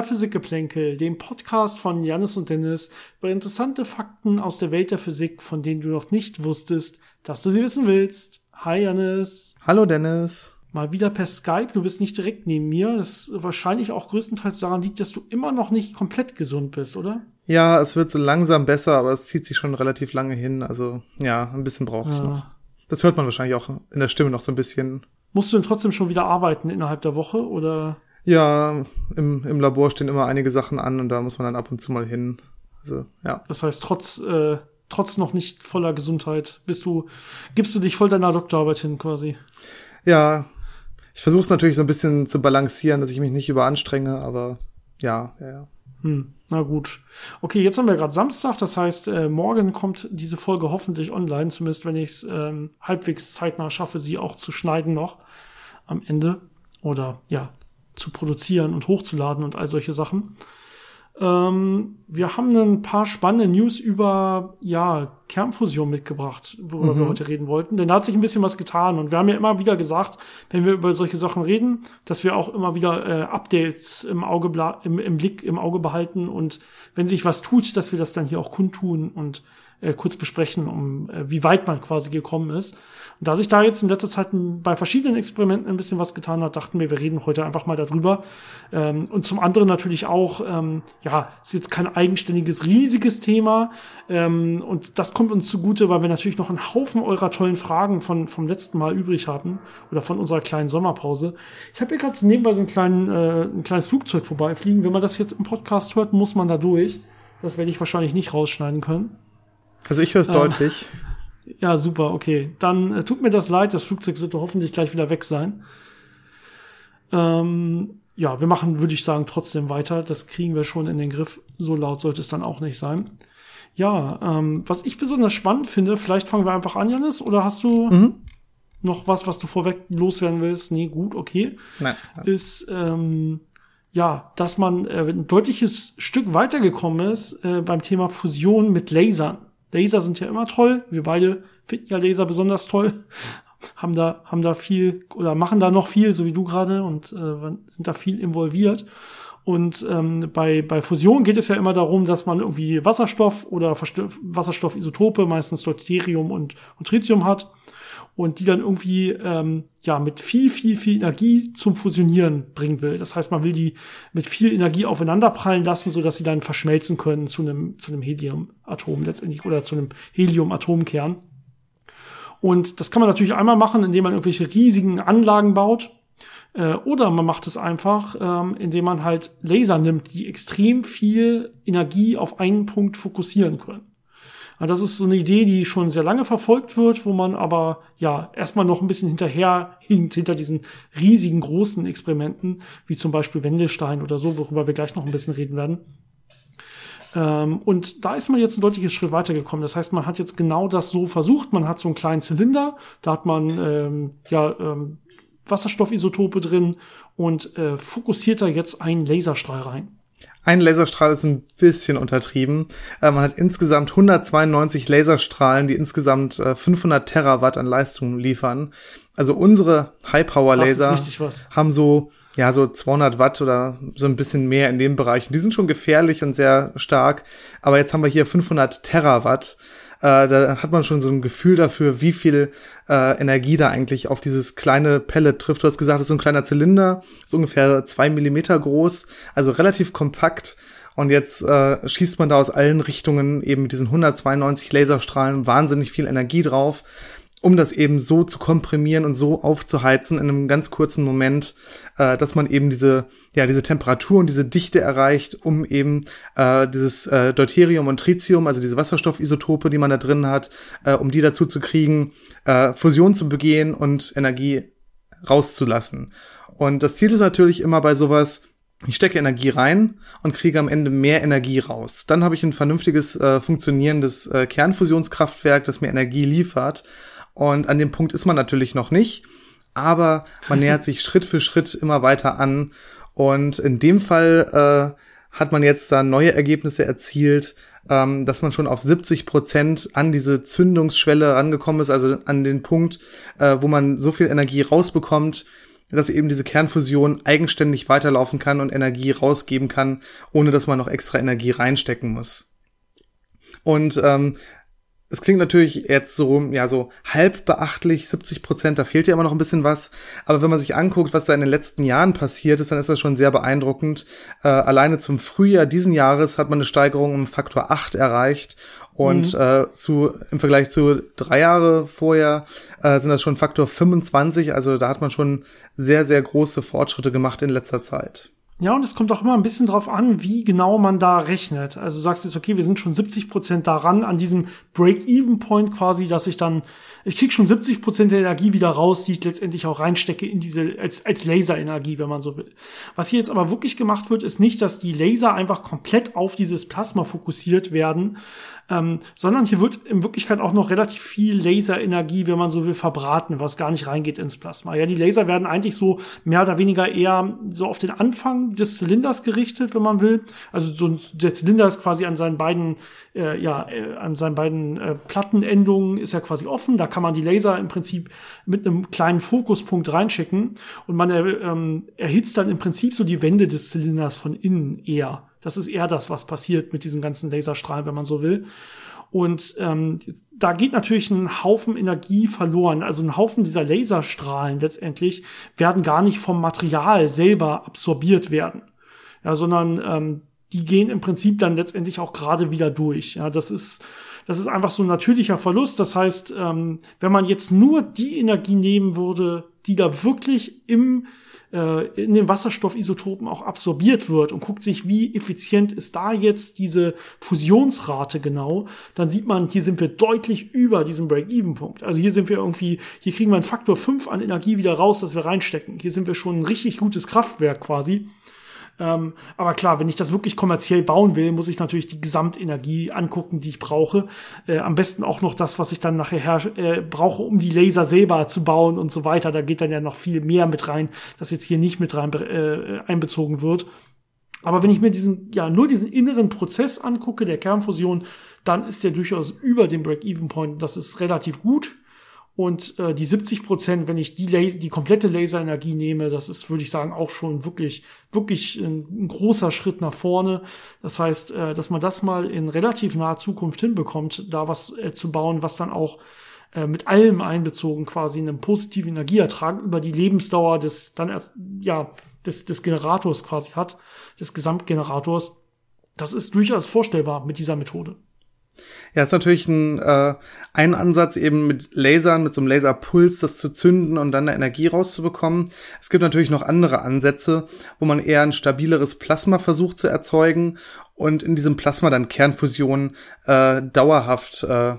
Bei Physikgeplänkel, dem Podcast von Janis und Dennis über interessante Fakten aus der Welt der Physik, von denen du noch nicht wusstest, dass du sie wissen willst. Hi Janis. Hallo Dennis. Mal wieder per Skype, du bist nicht direkt neben mir. Das wahrscheinlich auch größtenteils daran liegt, dass du immer noch nicht komplett gesund bist, oder? Ja, es wird so langsam besser, aber es zieht sich schon relativ lange hin. Also ja, ein bisschen brauche ich ja. noch. Das hört man wahrscheinlich auch in der Stimme noch so ein bisschen. Musst du denn trotzdem schon wieder arbeiten innerhalb der Woche oder? Ja, im, im Labor stehen immer einige Sachen an und da muss man dann ab und zu mal hin. Also, ja. Das heißt, trotz, äh, trotz noch nicht voller Gesundheit bist du, gibst du dich voll deiner Doktorarbeit hin quasi. Ja, ich versuche es natürlich so ein bisschen zu balancieren, dass ich mich nicht überanstrenge, aber ja, ja, ja. Hm, na gut. Okay, jetzt haben wir gerade Samstag, das heißt, äh, morgen kommt diese Folge hoffentlich online, zumindest wenn ich es ähm, halbwegs zeitnah schaffe, sie auch zu schneiden noch am Ende. Oder ja, zu produzieren und hochzuladen und all solche Sachen. Ähm, wir haben ein paar spannende News über ja, Kernfusion mitgebracht, worüber mhm. wir heute reden wollten. Denn da hat sich ein bisschen was getan. Und wir haben ja immer wieder gesagt, wenn wir über solche Sachen reden, dass wir auch immer wieder äh, Updates im Auge, im, im Blick, im Auge behalten. Und wenn sich was tut, dass wir das dann hier auch kundtun und äh, kurz besprechen, um äh, wie weit man quasi gekommen ist. Und da sich da jetzt in letzter Zeit bei verschiedenen Experimenten ein bisschen was getan hat, dachten wir, wir reden heute einfach mal darüber. Ähm, und zum anderen natürlich auch, ähm, ja, ist jetzt kein eigenständiges, riesiges Thema. Ähm, und das kommt uns zugute, weil wir natürlich noch einen Haufen eurer tollen Fragen von, vom letzten Mal übrig haben oder von unserer kleinen Sommerpause. Ich habe hier gerade nebenbei so einen kleinen, äh, ein kleines Flugzeug vorbeifliegen. Wenn man das jetzt im Podcast hört, muss man da durch. Das werde ich wahrscheinlich nicht rausschneiden können. Also ich höre es ähm, deutlich. Ja, super, okay. Dann äh, tut mir das leid, das Flugzeug sollte hoffentlich gleich wieder weg sein. Ähm, ja, wir machen, würde ich sagen, trotzdem weiter. Das kriegen wir schon in den Griff. So laut sollte es dann auch nicht sein. Ja, ähm, was ich besonders spannend finde, vielleicht fangen wir einfach an, Janis, oder hast du mhm. noch was, was du vorweg loswerden willst? Nee, gut, okay. Nein. Ist, ähm, ja, dass man äh, ein deutliches Stück weitergekommen ist äh, beim Thema Fusion mit Lasern. Laser sind ja immer toll. Wir beide finden ja Laser besonders toll. Haben da, haben da viel oder machen da noch viel, so wie du gerade, und äh, sind da viel involviert. Und ähm, bei, bei Fusion geht es ja immer darum, dass man irgendwie Wasserstoff oder Wasserstoffisotope, meistens Deuterium und, und Tritium hat und die dann irgendwie ähm, ja mit viel, viel, viel Energie zum Fusionieren bringen will. Das heißt, man will die mit viel Energie aufeinander prallen lassen, so dass sie dann verschmelzen können zu einem zu einem Heliumatom letztendlich oder zu einem Heliumatomkern. Und das kann man natürlich einmal machen, indem man irgendwelche riesigen Anlagen baut. Äh, oder man macht es einfach, ähm, indem man halt Laser nimmt, die extrem viel Energie auf einen Punkt fokussieren können. Das ist so eine Idee, die schon sehr lange verfolgt wird, wo man aber ja erstmal noch ein bisschen hinterher hinkt, hinter diesen riesigen großen Experimenten, wie zum Beispiel Wendelstein oder so, worüber wir gleich noch ein bisschen reden werden. Ähm, und da ist man jetzt ein deutliches Schritt weitergekommen. Das heißt, man hat jetzt genau das so versucht. Man hat so einen kleinen Zylinder, da hat man ähm, ja ähm, Wasserstoffisotope drin und äh, fokussiert da jetzt einen Laserstrahl rein. Ein Laserstrahl ist ein bisschen untertrieben. Äh, man hat insgesamt 192 Laserstrahlen, die insgesamt äh, 500 Terawatt an Leistung liefern. Also unsere High-Power-Laser haben so ja, so 200 Watt oder so ein bisschen mehr in dem Bereich. Die sind schon gefährlich und sehr stark. Aber jetzt haben wir hier 500 Terawatt. Äh, da hat man schon so ein Gefühl dafür, wie viel äh, Energie da eigentlich auf dieses kleine Pellet trifft. Du hast gesagt, das ist so ein kleiner Zylinder, so ungefähr zwei Millimeter groß, also relativ kompakt. Und jetzt äh, schießt man da aus allen Richtungen eben mit diesen 192 Laserstrahlen wahnsinnig viel Energie drauf um das eben so zu komprimieren und so aufzuheizen in einem ganz kurzen Moment, äh, dass man eben diese, ja, diese Temperatur und diese Dichte erreicht, um eben äh, dieses äh, Deuterium und Tritium, also diese Wasserstoffisotope, die man da drin hat, äh, um die dazu zu kriegen, äh, Fusion zu begehen und Energie rauszulassen. Und das Ziel ist natürlich immer bei sowas, ich stecke Energie rein und kriege am Ende mehr Energie raus. Dann habe ich ein vernünftiges, äh, funktionierendes äh, Kernfusionskraftwerk, das mir Energie liefert. Und an dem Punkt ist man natürlich noch nicht, aber man nähert sich Schritt für Schritt immer weiter an. Und in dem Fall äh, hat man jetzt da neue Ergebnisse erzielt, ähm, dass man schon auf 70 Prozent an diese Zündungsschwelle rangekommen ist, also an den Punkt, äh, wo man so viel Energie rausbekommt, dass eben diese Kernfusion eigenständig weiterlaufen kann und Energie rausgeben kann, ohne dass man noch extra Energie reinstecken muss. Und ähm, es klingt natürlich jetzt so, ja, so halb beachtlich, 70 Prozent, da fehlt ja immer noch ein bisschen was. Aber wenn man sich anguckt, was da in den letzten Jahren passiert ist, dann ist das schon sehr beeindruckend. Äh, alleine zum Frühjahr diesen Jahres hat man eine Steigerung um Faktor 8 erreicht. Und mhm. äh, zu, im Vergleich zu drei Jahre vorher äh, sind das schon Faktor 25. Also da hat man schon sehr, sehr große Fortschritte gemacht in letzter Zeit. Ja, und es kommt auch immer ein bisschen drauf an, wie genau man da rechnet. Also du sagst jetzt, okay, wir sind schon 70 Prozent daran, an diesem Break-Even-Point quasi, dass ich dann, ich krieg schon 70 Prozent der Energie wieder raus, die ich letztendlich auch reinstecke in diese, als, als Laserenergie, wenn man so will. Was hier jetzt aber wirklich gemacht wird, ist nicht, dass die Laser einfach komplett auf dieses Plasma fokussiert werden, ähm, sondern hier wird in Wirklichkeit auch noch relativ viel Laserenergie, wenn man so will, verbraten, was gar nicht reingeht ins Plasma. Ja, die Laser werden eigentlich so mehr oder weniger eher so auf den Anfang des Zylinders gerichtet, wenn man will. Also so der Zylinder ist quasi an seinen beiden, äh, ja, äh, an seinen beiden äh, Plattenendungen ist er quasi offen. Da kann man die Laser im Prinzip mit einem kleinen Fokuspunkt reinschicken und man äh, ähm, erhitzt dann im Prinzip so die Wände des Zylinders von innen eher. Das ist eher das, was passiert mit diesen ganzen Laserstrahlen, wenn man so will. Und ähm, da geht natürlich ein Haufen Energie verloren. Also ein Haufen dieser Laserstrahlen letztendlich werden gar nicht vom Material selber absorbiert werden, ja, sondern ähm, die gehen im Prinzip dann letztendlich auch gerade wieder durch. Ja, das ist das ist einfach so ein natürlicher Verlust. Das heißt, ähm, wenn man jetzt nur die Energie nehmen würde, die da wirklich im äh, in den Wasserstoffisotopen auch absorbiert wird und guckt sich, wie effizient ist da jetzt diese Fusionsrate genau, dann sieht man, hier sind wir deutlich über diesem Break-Even-Punkt. Also hier sind wir irgendwie, hier kriegen wir einen Faktor 5 an Energie wieder raus, dass wir reinstecken. Hier sind wir schon ein richtig gutes Kraftwerk quasi. Ähm, aber klar, wenn ich das wirklich kommerziell bauen will, muss ich natürlich die Gesamtenergie angucken, die ich brauche. Äh, am besten auch noch das, was ich dann nachher äh, brauche, um die Laser selber zu bauen und so weiter. Da geht dann ja noch viel mehr mit rein, das jetzt hier nicht mit rein äh, einbezogen wird. Aber wenn ich mir diesen, ja, nur diesen inneren Prozess angucke, der Kernfusion, dann ist der durchaus über dem Break-Even-Point. Das ist relativ gut. Und äh, die 70 Prozent, wenn ich die, Laser, die komplette Laserenergie nehme, das ist, würde ich sagen, auch schon wirklich, wirklich ein, ein großer Schritt nach vorne. Das heißt, äh, dass man das mal in relativ naher Zukunft hinbekommt, da was äh, zu bauen, was dann auch äh, mit allem einbezogen quasi einen positiven Energieertrag über die Lebensdauer des dann ja des, des Generators quasi hat, des Gesamtgenerators. Das ist durchaus vorstellbar mit dieser Methode. Ja, ist natürlich ein, äh, ein Ansatz, eben mit Lasern, mit so einem Laserpuls das zu zünden und dann eine Energie rauszubekommen. Es gibt natürlich noch andere Ansätze, wo man eher ein stabileres Plasma versucht zu erzeugen und in diesem Plasma dann Kernfusion äh, dauerhaft äh,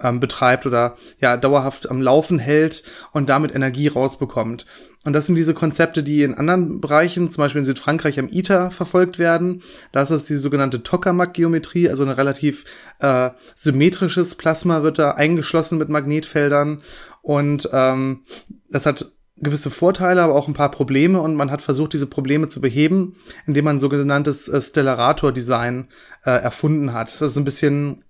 ähm, betreibt oder ja dauerhaft am Laufen hält und damit Energie rausbekommt. Und das sind diese Konzepte, die in anderen Bereichen, zum Beispiel in Südfrankreich am ITER, verfolgt werden. Da ist die sogenannte Tokamak-Geometrie, also ein relativ äh, symmetrisches Plasma wird da eingeschlossen mit Magnetfeldern. Und ähm, das hat gewisse Vorteile, aber auch ein paar Probleme und man hat versucht, diese Probleme zu beheben, indem man sogenanntes äh, Stellarator-Design äh, erfunden hat. Das ist ein bisschen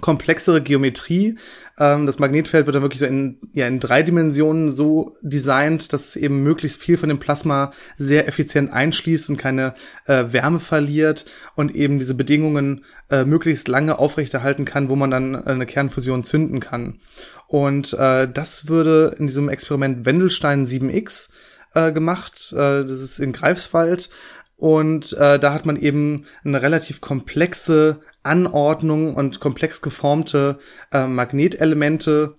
komplexere Geometrie. Ähm, das Magnetfeld wird dann wirklich so in, ja, in drei Dimensionen so designt, dass es eben möglichst viel von dem Plasma sehr effizient einschließt und keine äh, Wärme verliert und eben diese Bedingungen äh, möglichst lange aufrechterhalten kann, wo man dann eine Kernfusion zünden kann. Und äh, das würde in diesem Experiment Wendelstein 7X äh, gemacht. Äh, das ist in Greifswald. Und äh, da hat man eben eine relativ komplexe Anordnung und komplex geformte äh, Magnetelemente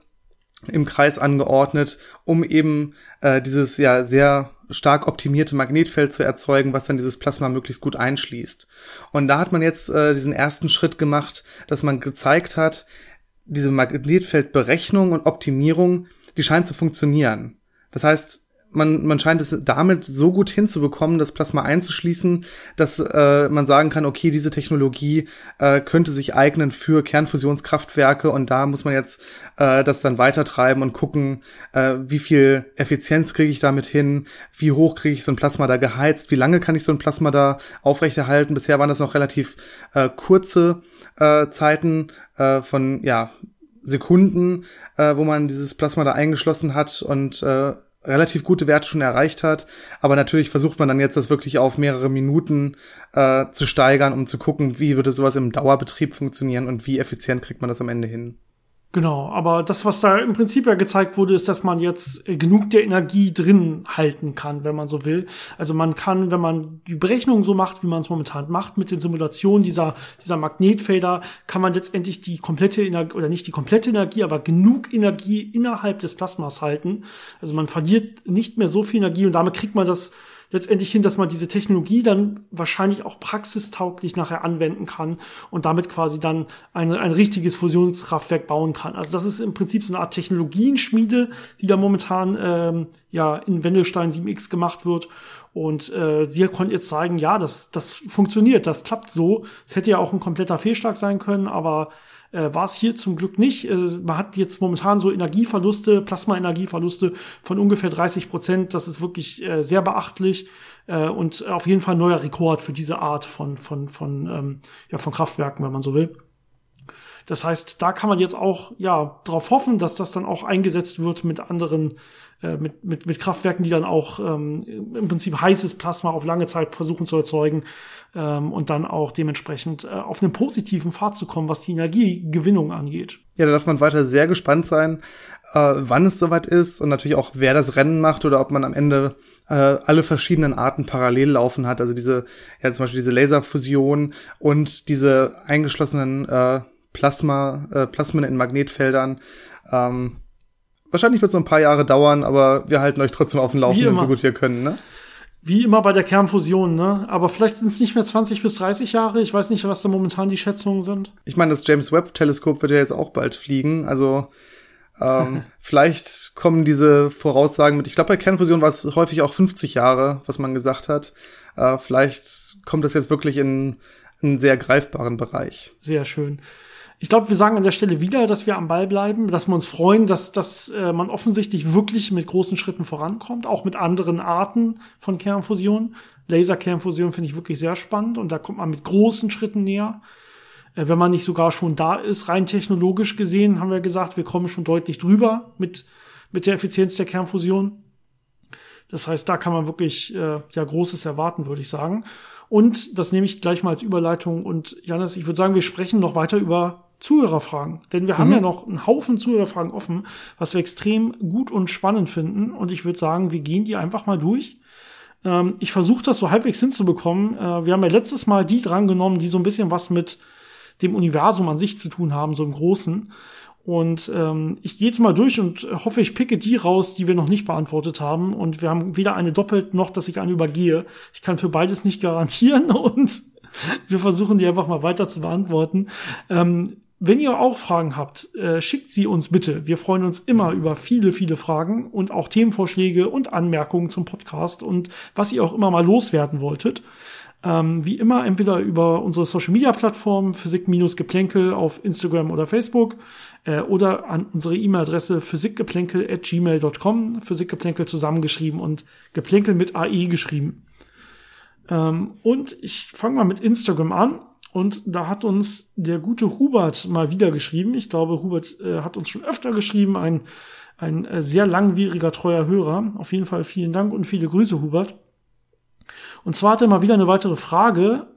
im Kreis angeordnet, um eben äh, dieses ja sehr stark optimierte Magnetfeld zu erzeugen, was dann dieses Plasma möglichst gut einschließt. Und da hat man jetzt äh, diesen ersten Schritt gemacht, dass man gezeigt hat, diese Magnetfeldberechnung und Optimierung, die scheint zu funktionieren. Das heißt, man, man scheint es damit so gut hinzubekommen, das Plasma einzuschließen, dass äh, man sagen kann, okay, diese Technologie äh, könnte sich eignen für Kernfusionskraftwerke und da muss man jetzt äh, das dann weitertreiben und gucken, äh, wie viel Effizienz kriege ich damit hin, wie hoch kriege ich so ein Plasma da geheizt, wie lange kann ich so ein Plasma da aufrechterhalten. Bisher waren das noch relativ äh, kurze äh, Zeiten äh, von ja Sekunden, äh, wo man dieses Plasma da eingeschlossen hat und äh, relativ gute Werte schon erreicht hat. Aber natürlich versucht man dann jetzt das wirklich auf mehrere Minuten äh, zu steigern, um zu gucken, wie würde sowas im Dauerbetrieb funktionieren und wie effizient kriegt man das am Ende hin. Genau, aber das, was da im Prinzip ja gezeigt wurde, ist, dass man jetzt äh, genug der Energie drin halten kann, wenn man so will. Also man kann, wenn man die Berechnung so macht, wie man es momentan macht, mit den Simulationen dieser, dieser Magnetfelder, kann man letztendlich die komplette Energie, oder nicht die komplette Energie, aber genug Energie innerhalb des Plasmas halten. Also man verliert nicht mehr so viel Energie und damit kriegt man das letztendlich hin, dass man diese Technologie dann wahrscheinlich auch praxistauglich nachher anwenden kann und damit quasi dann ein, ein richtiges Fusionskraftwerk bauen kann. Also das ist im Prinzip so eine Art Technologienschmiede, die da momentan ähm, ja in Wendelstein 7X gemacht wird. Und äh, sie konnten jetzt zeigen, ja, das, das funktioniert, das klappt so. Es hätte ja auch ein kompletter Fehlschlag sein können, aber äh, war es hier zum Glück nicht. Äh, man hat jetzt momentan so Energieverluste, Plasma-Energieverluste von ungefähr 30 Prozent. Das ist wirklich äh, sehr beachtlich äh, und auf jeden Fall ein neuer Rekord für diese Art von, von, von, ähm, ja, von Kraftwerken, wenn man so will. Das heißt, da kann man jetzt auch ja darauf hoffen, dass das dann auch eingesetzt wird mit anderen äh, mit, mit, mit Kraftwerken, die dann auch ähm, im Prinzip heißes Plasma auf lange Zeit versuchen zu erzeugen ähm, und dann auch dementsprechend äh, auf einen positiven Pfad zu kommen, was die Energiegewinnung angeht. Ja, da darf man weiter sehr gespannt sein, äh, wann es soweit ist und natürlich auch, wer das Rennen macht oder ob man am Ende äh, alle verschiedenen Arten parallel laufen hat. Also diese, ja zum Beispiel diese Laserfusion und diese eingeschlossenen äh, Plasma, äh, Plasmen in Magnetfeldern. Ähm, wahrscheinlich wird es so ein paar Jahre dauern, aber wir halten euch trotzdem auf dem Laufenden, so gut wir können, ne? Wie immer bei der Kernfusion, ne? Aber vielleicht sind es nicht mehr 20 bis 30 Jahre. Ich weiß nicht, was da momentan die Schätzungen sind. Ich meine, das James Webb-Teleskop wird ja jetzt auch bald fliegen. Also ähm, vielleicht kommen diese Voraussagen mit. Ich glaube, bei Kernfusion war es häufig auch 50 Jahre, was man gesagt hat. Äh, vielleicht kommt das jetzt wirklich in einen sehr greifbaren Bereich. Sehr schön. Ich glaube, wir sagen an der Stelle wieder, dass wir am Ball bleiben, dass wir uns freuen, dass, dass äh, man offensichtlich wirklich mit großen Schritten vorankommt, auch mit anderen Arten von Kernfusion. Laserkernfusion finde ich wirklich sehr spannend und da kommt man mit großen Schritten näher. Äh, wenn man nicht sogar schon da ist, rein technologisch gesehen, haben wir gesagt, wir kommen schon deutlich drüber mit, mit der Effizienz der Kernfusion. Das heißt, da kann man wirklich äh, ja Großes erwarten, würde ich sagen. Und das nehme ich gleich mal als Überleitung. Und Janis, ich würde sagen, wir sprechen noch weiter über Zuhörerfragen. Denn wir mhm. haben ja noch einen Haufen Zuhörerfragen offen, was wir extrem gut und spannend finden. Und ich würde sagen, wir gehen die einfach mal durch. Ähm, ich versuche das so halbwegs hinzubekommen. Äh, wir haben ja letztes Mal die drangenommen, die so ein bisschen was mit dem Universum an sich zu tun haben, so im Großen. Und ähm, ich gehe jetzt mal durch und hoffe, ich picke die raus, die wir noch nicht beantwortet haben. Und wir haben weder eine doppelt noch, dass ich eine übergehe. Ich kann für beides nicht garantieren und wir versuchen die einfach mal weiter zu beantworten. Ähm, wenn ihr auch Fragen habt, äh, schickt sie uns bitte. Wir freuen uns immer über viele, viele Fragen und auch Themenvorschläge und Anmerkungen zum Podcast und was ihr auch immer mal loswerden wolltet. Ähm, wie immer entweder über unsere Social Media Plattform Physik-Geplänkel auf Instagram oder Facebook äh, oder an unsere E-Mail-Adresse physikgeplänkel at gmail.com. Physikgeplänkel zusammengeschrieben und Geplänkel mit AE geschrieben. Ähm, und ich fange mal mit Instagram an. Und da hat uns der gute Hubert mal wieder geschrieben. Ich glaube, Hubert äh, hat uns schon öfter geschrieben. Ein, ein äh, sehr langwieriger, treuer Hörer. Auf jeden Fall vielen Dank und viele Grüße, Hubert. Und zwar hat er mal wieder eine weitere Frage.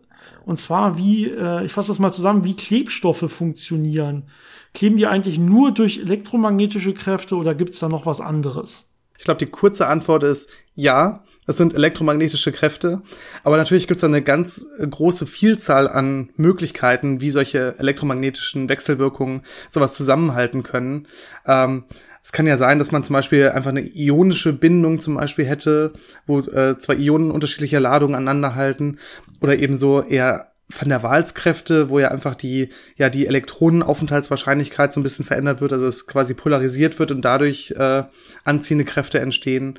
Und zwar, wie, äh, ich fasse das mal zusammen, wie Klebstoffe funktionieren. Kleben die eigentlich nur durch elektromagnetische Kräfte oder gibt es da noch was anderes? Ich glaube, die kurze Antwort ist ja. Es sind elektromagnetische Kräfte. Aber natürlich gibt es eine ganz große Vielzahl an Möglichkeiten, wie solche elektromagnetischen Wechselwirkungen sowas zusammenhalten können. Ähm, es kann ja sein, dass man zum Beispiel einfach eine ionische Bindung zum Beispiel hätte, wo äh, zwei Ionen unterschiedlicher Ladungen aneinanderhalten oder ebenso eher Van der Wahlskräfte, wo ja einfach die, ja, die Elektronenaufenthaltswahrscheinlichkeit so ein bisschen verändert wird, also es quasi polarisiert wird und dadurch äh, anziehende Kräfte entstehen.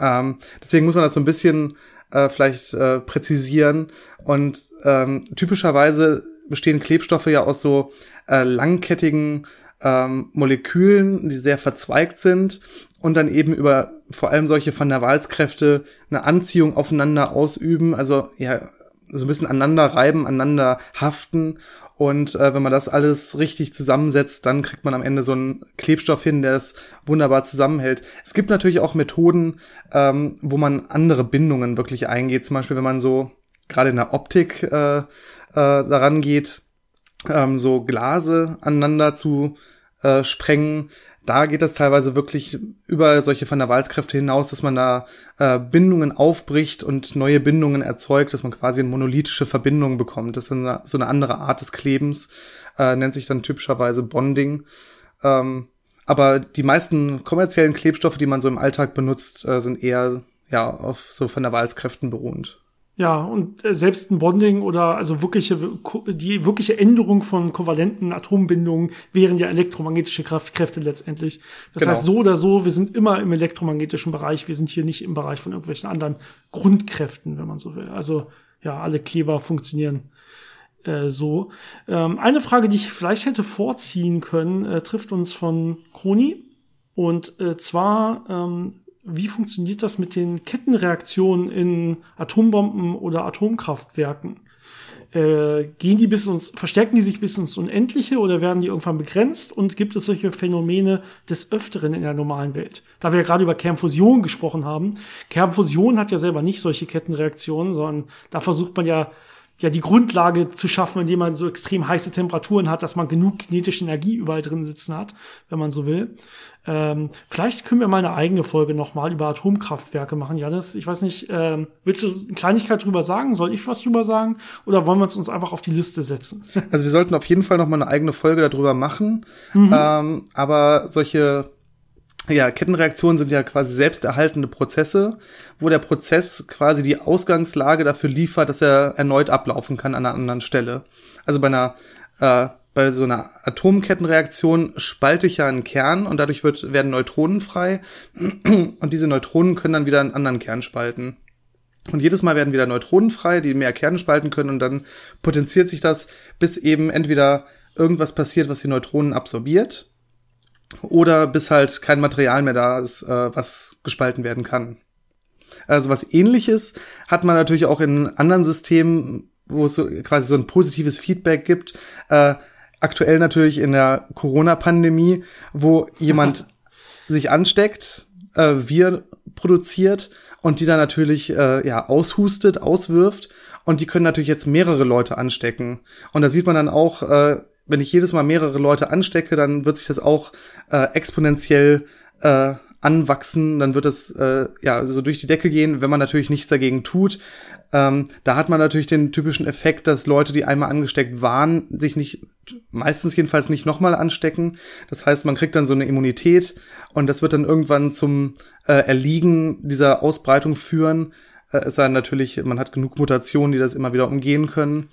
Ähm, deswegen muss man das so ein bisschen äh, vielleicht äh, präzisieren. Und ähm, typischerweise bestehen Klebstoffe ja aus so äh, langkettigen ähm, Molekülen, die sehr verzweigt sind und dann eben über vor allem solche Van der Waals Kräfte eine Anziehung aufeinander ausüben. Also ja, so ein bisschen aneinander reiben, aneinander haften. Und äh, wenn man das alles richtig zusammensetzt, dann kriegt man am Ende so einen Klebstoff hin, der es wunderbar zusammenhält. Es gibt natürlich auch Methoden, ähm, wo man andere Bindungen wirklich eingeht. Zum Beispiel, wenn man so gerade in der Optik äh, äh, daran geht, ähm, so Glase aneinander zu äh, sprengen. Da geht das teilweise wirklich über solche Van der Waals-Kräfte hinaus, dass man da äh, Bindungen aufbricht und neue Bindungen erzeugt, dass man quasi eine monolithische Verbindung bekommt. Das ist eine, so eine andere Art des Klebens, äh, nennt sich dann typischerweise Bonding. Ähm, aber die meisten kommerziellen Klebstoffe, die man so im Alltag benutzt, äh, sind eher ja auf so Van der Waals-Kräften beruhend. Ja, und äh, selbst ein Bonding oder also wirkliche, die wirkliche Änderung von kovalenten Atombindungen wären ja elektromagnetische Kraftkräfte letztendlich. Das genau. heißt, so oder so, wir sind immer im elektromagnetischen Bereich. Wir sind hier nicht im Bereich von irgendwelchen anderen Grundkräften, wenn man so will. Also, ja, alle Kleber funktionieren äh, so. Ähm, eine Frage, die ich vielleicht hätte vorziehen können, äh, trifft uns von Kroni. Und äh, zwar, ähm, wie funktioniert das mit den Kettenreaktionen in Atombomben oder Atomkraftwerken? Äh, gehen die bis uns, verstärken die sich bis ins Unendliche oder werden die irgendwann begrenzt? Und gibt es solche Phänomene des Öfteren in der normalen Welt? Da wir ja gerade über Kernfusion gesprochen haben. Kernfusion hat ja selber nicht solche Kettenreaktionen, sondern da versucht man ja ja die Grundlage zu schaffen, indem man so extrem heiße Temperaturen hat, dass man genug kinetische Energie überall drin sitzen hat, wenn man so will. Ähm, vielleicht können wir mal eine eigene Folge nochmal über Atomkraftwerke machen, Janis. Ich weiß nicht, ähm, willst du eine Kleinigkeit drüber sagen? Soll ich was drüber sagen? Oder wollen wir uns einfach auf die Liste setzen? Also wir sollten auf jeden Fall nochmal eine eigene Folge darüber machen. Mhm. Ähm, aber solche ja, Kettenreaktionen sind ja quasi selbsterhaltende Prozesse, wo der Prozess quasi die Ausgangslage dafür liefert, dass er erneut ablaufen kann an einer anderen Stelle. Also bei einer äh, bei so einer Atomkettenreaktion spalte ich ja einen Kern und dadurch wird, werden Neutronen frei und diese Neutronen können dann wieder einen anderen Kern spalten. Und jedes Mal werden wieder Neutronen frei, die mehr Kerne spalten können und dann potenziert sich das, bis eben entweder irgendwas passiert, was die Neutronen absorbiert oder bis halt kein Material mehr da ist, äh, was gespalten werden kann. Also was ähnliches hat man natürlich auch in anderen Systemen, wo es so quasi so ein positives Feedback gibt. Äh, aktuell natürlich in der Corona-Pandemie, wo jemand sich ansteckt, äh, wir produziert und die dann natürlich äh, ja aushustet, auswirft. Und die können natürlich jetzt mehrere Leute anstecken. Und da sieht man dann auch, äh, wenn ich jedes Mal mehrere Leute anstecke, dann wird sich das auch äh, exponentiell äh, anwachsen, dann wird es äh, ja so durch die Decke gehen, wenn man natürlich nichts dagegen tut. Ähm, da hat man natürlich den typischen Effekt, dass Leute, die einmal angesteckt waren, sich nicht, meistens jedenfalls nicht nochmal anstecken. Das heißt, man kriegt dann so eine Immunität und das wird dann irgendwann zum äh, Erliegen dieser Ausbreitung führen. Äh, es sei denn natürlich, man hat genug Mutationen, die das immer wieder umgehen können.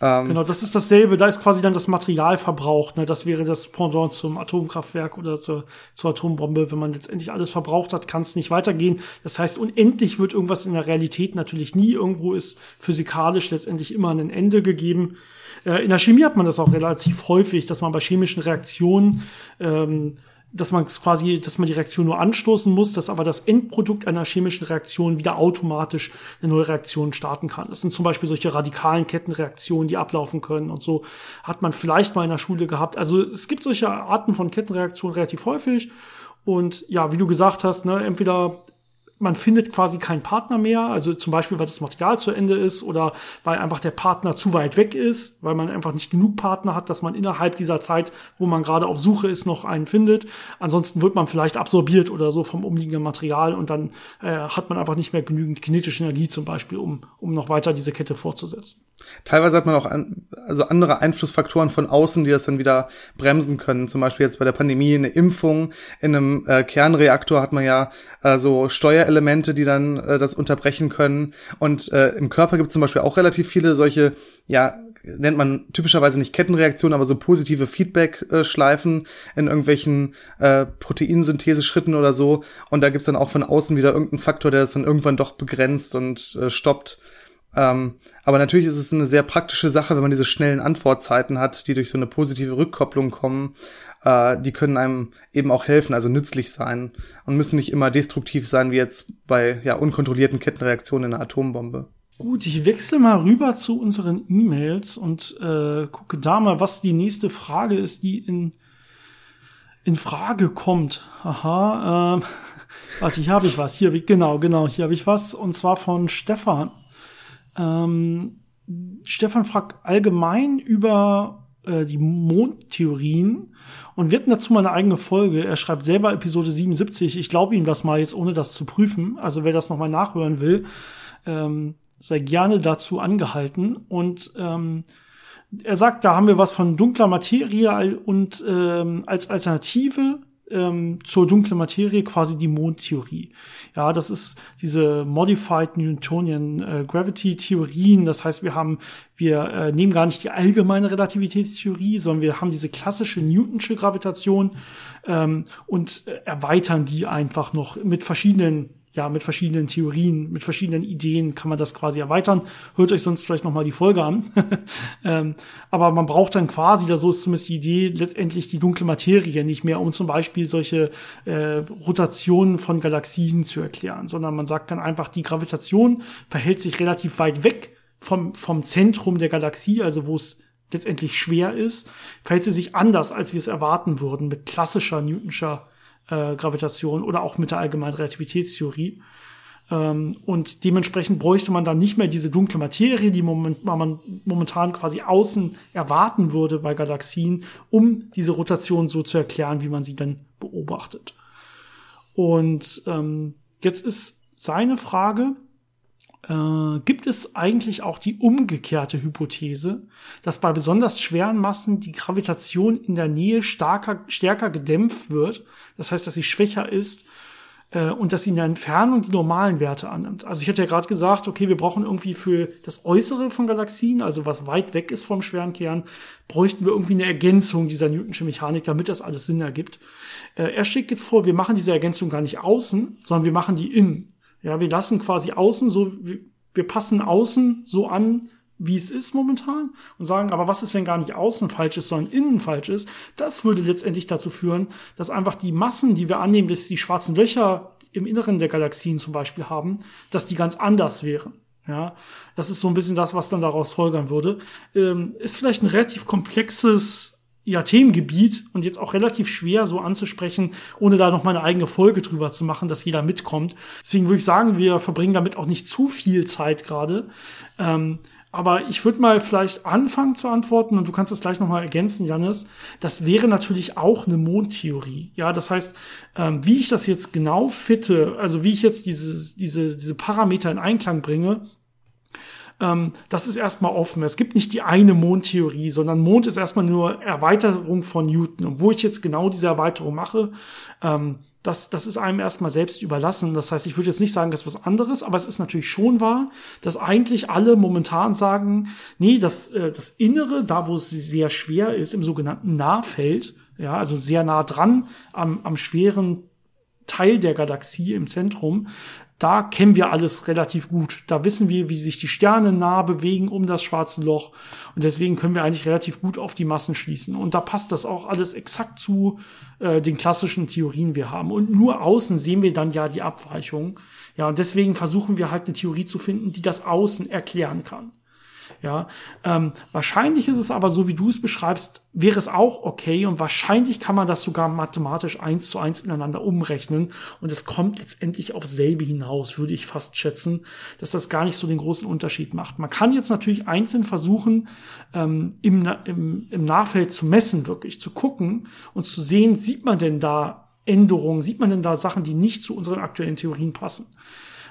Ähm, genau, das ist dasselbe. Da ist quasi dann das Material verbraucht. Ne? Das wäre das Pendant zum Atomkraftwerk oder zur, zur Atombombe. Wenn man letztendlich alles verbraucht hat, kann es nicht weitergehen. Das heißt, unendlich wird irgendwas in der Realität natürlich nie. Irgendwo ist physikalisch letztendlich immer ein Ende gegeben. Äh, in der Chemie hat man das auch relativ häufig, dass man bei chemischen Reaktionen ähm, dass man quasi, dass man die Reaktion nur anstoßen muss, dass aber das Endprodukt einer chemischen Reaktion wieder automatisch eine neue Reaktion starten kann. Das sind zum Beispiel solche radikalen Kettenreaktionen, die ablaufen können und so hat man vielleicht mal in der Schule gehabt. Also es gibt solche Arten von Kettenreaktionen relativ häufig. Und ja, wie du gesagt hast, ne, entweder man findet quasi keinen Partner mehr, also zum Beispiel, weil das Material zu Ende ist oder weil einfach der Partner zu weit weg ist, weil man einfach nicht genug Partner hat, dass man innerhalb dieser Zeit, wo man gerade auf Suche ist, noch einen findet. Ansonsten wird man vielleicht absorbiert oder so vom umliegenden Material und dann äh, hat man einfach nicht mehr genügend kinetische Energie zum Beispiel, um, um noch weiter diese Kette fortzusetzen. Teilweise hat man auch an, also andere Einflussfaktoren von außen, die das dann wieder bremsen können. Zum Beispiel jetzt bei der Pandemie eine Impfung. In einem äh, Kernreaktor hat man ja äh, so Steuerelemente, die dann äh, das unterbrechen können. Und äh, im Körper gibt es zum Beispiel auch relativ viele solche, ja, nennt man typischerweise nicht Kettenreaktionen, aber so positive Feedback-Schleifen in irgendwelchen äh, Proteinsynthese-Schritten oder so. Und da gibt's dann auch von außen wieder irgendeinen Faktor, der das dann irgendwann doch begrenzt und äh, stoppt. Ähm, aber natürlich ist es eine sehr praktische Sache, wenn man diese schnellen Antwortzeiten hat, die durch so eine positive Rückkopplung kommen. Äh, die können einem eben auch helfen, also nützlich sein und müssen nicht immer destruktiv sein, wie jetzt bei ja, unkontrollierten Kettenreaktionen in einer Atombombe. Gut, ich wechsle mal rüber zu unseren E-Mails und äh, gucke da mal, was die nächste Frage ist, die in, in Frage kommt. Aha, äh, warte, hier habe ich was. Hier, genau, genau, hier habe ich was. Und zwar von Stefan. Ähm, Stefan fragt allgemein über äh, die Mondtheorien und wir hatten dazu mal eine eigene Folge. Er schreibt selber Episode 77. Ich glaube ihm das mal jetzt, ohne das zu prüfen. Also wer das nochmal nachhören will, ähm, sei gerne dazu angehalten. Und ähm, er sagt, da haben wir was von dunkler Materie und ähm, als Alternative ähm, zur dunklen Materie quasi die Mondtheorie. Ja, das ist diese Modified Newtonian äh, Gravity Theorien. Das heißt, wir haben, wir äh, nehmen gar nicht die allgemeine Relativitätstheorie, sondern wir haben diese klassische Newtonsche Gravitation ähm, und äh, erweitern die einfach noch mit verschiedenen ja, mit verschiedenen Theorien, mit verschiedenen Ideen kann man das quasi erweitern. Hört euch sonst vielleicht noch mal die Folge an. ähm, aber man braucht dann quasi, da so ist zumindest die Idee, letztendlich die dunkle Materie nicht mehr, um zum Beispiel solche äh, Rotationen von Galaxien zu erklären, sondern man sagt dann einfach, die Gravitation verhält sich relativ weit weg vom, vom Zentrum der Galaxie, also wo es letztendlich schwer ist, verhält sie sich anders, als wir es erwarten würden, mit klassischer Newtonscher äh, Gravitation oder auch mit der allgemeinen Relativitätstheorie. Ähm, und dementsprechend bräuchte man dann nicht mehr diese dunkle Materie, die moment, man momentan quasi außen erwarten würde bei Galaxien, um diese Rotation so zu erklären, wie man sie dann beobachtet. Und ähm, jetzt ist seine Frage, äh, gibt es eigentlich auch die umgekehrte Hypothese, dass bei besonders schweren Massen die Gravitation in der Nähe starker, stärker gedämpft wird, das heißt, dass sie schwächer ist äh, und dass sie in der Entfernung die normalen Werte annimmt. Also ich hatte ja gerade gesagt, okay, wir brauchen irgendwie für das Äußere von Galaxien, also was weit weg ist vom schweren Kern, bräuchten wir irgendwie eine Ergänzung dieser Newtonsche Mechanik, damit das alles Sinn ergibt. Äh, er schlägt jetzt vor, wir machen diese Ergänzung gar nicht außen, sondern wir machen die innen. Ja, wir lassen quasi außen so, wir passen außen so an, wie es ist momentan und sagen, aber was ist, wenn gar nicht außen falsch ist, sondern innen falsch ist? Das würde letztendlich dazu führen, dass einfach die Massen, die wir annehmen, dass die schwarzen Löcher im Inneren der Galaxien zum Beispiel haben, dass die ganz anders wären. Ja, das ist so ein bisschen das, was dann daraus folgern würde. Ähm, ist vielleicht ein relativ komplexes ja, Themengebiet und jetzt auch relativ schwer so anzusprechen, ohne da noch mal eine eigene Folge drüber zu machen, dass jeder mitkommt. Deswegen würde ich sagen, wir verbringen damit auch nicht zu viel Zeit gerade. Ähm, aber ich würde mal vielleicht anfangen zu antworten und du kannst es gleich noch mal ergänzen, Janis. Das wäre natürlich auch eine Mondtheorie. Ja, das heißt, ähm, wie ich das jetzt genau fitte, also wie ich jetzt diese, diese, diese Parameter in Einklang bringe, ähm, das ist erstmal offen. Es gibt nicht die eine Mondtheorie, sondern Mond ist erstmal nur Erweiterung von Newton. Und wo ich jetzt genau diese Erweiterung mache, ähm, das, das ist einem erstmal selbst überlassen. Das heißt, ich würde jetzt nicht sagen, das ist was anderes, aber es ist natürlich schon wahr, dass eigentlich alle momentan sagen, nee, das, äh, das Innere, da wo es sehr schwer ist, im sogenannten Nahfeld, ja, also sehr nah dran am, am schweren Teil der Galaxie im Zentrum, da kennen wir alles relativ gut. Da wissen wir, wie sich die Sterne nah bewegen um das schwarze Loch. Und deswegen können wir eigentlich relativ gut auf die Massen schließen. Und da passt das auch alles exakt zu äh, den klassischen Theorien wir haben. Und nur außen sehen wir dann ja die Abweichung. Ja, und deswegen versuchen wir halt eine Theorie zu finden, die das Außen erklären kann. Ja, ähm, wahrscheinlich ist es aber so, wie du es beschreibst, wäre es auch okay und wahrscheinlich kann man das sogar mathematisch eins zu eins ineinander umrechnen und es kommt letztendlich auf selbe hinaus, würde ich fast schätzen, dass das gar nicht so den großen Unterschied macht. Man kann jetzt natürlich einzeln versuchen, ähm, im, im, im Nachfeld zu messen, wirklich zu gucken und zu sehen, sieht man denn da Änderungen, sieht man denn da Sachen, die nicht zu unseren aktuellen Theorien passen.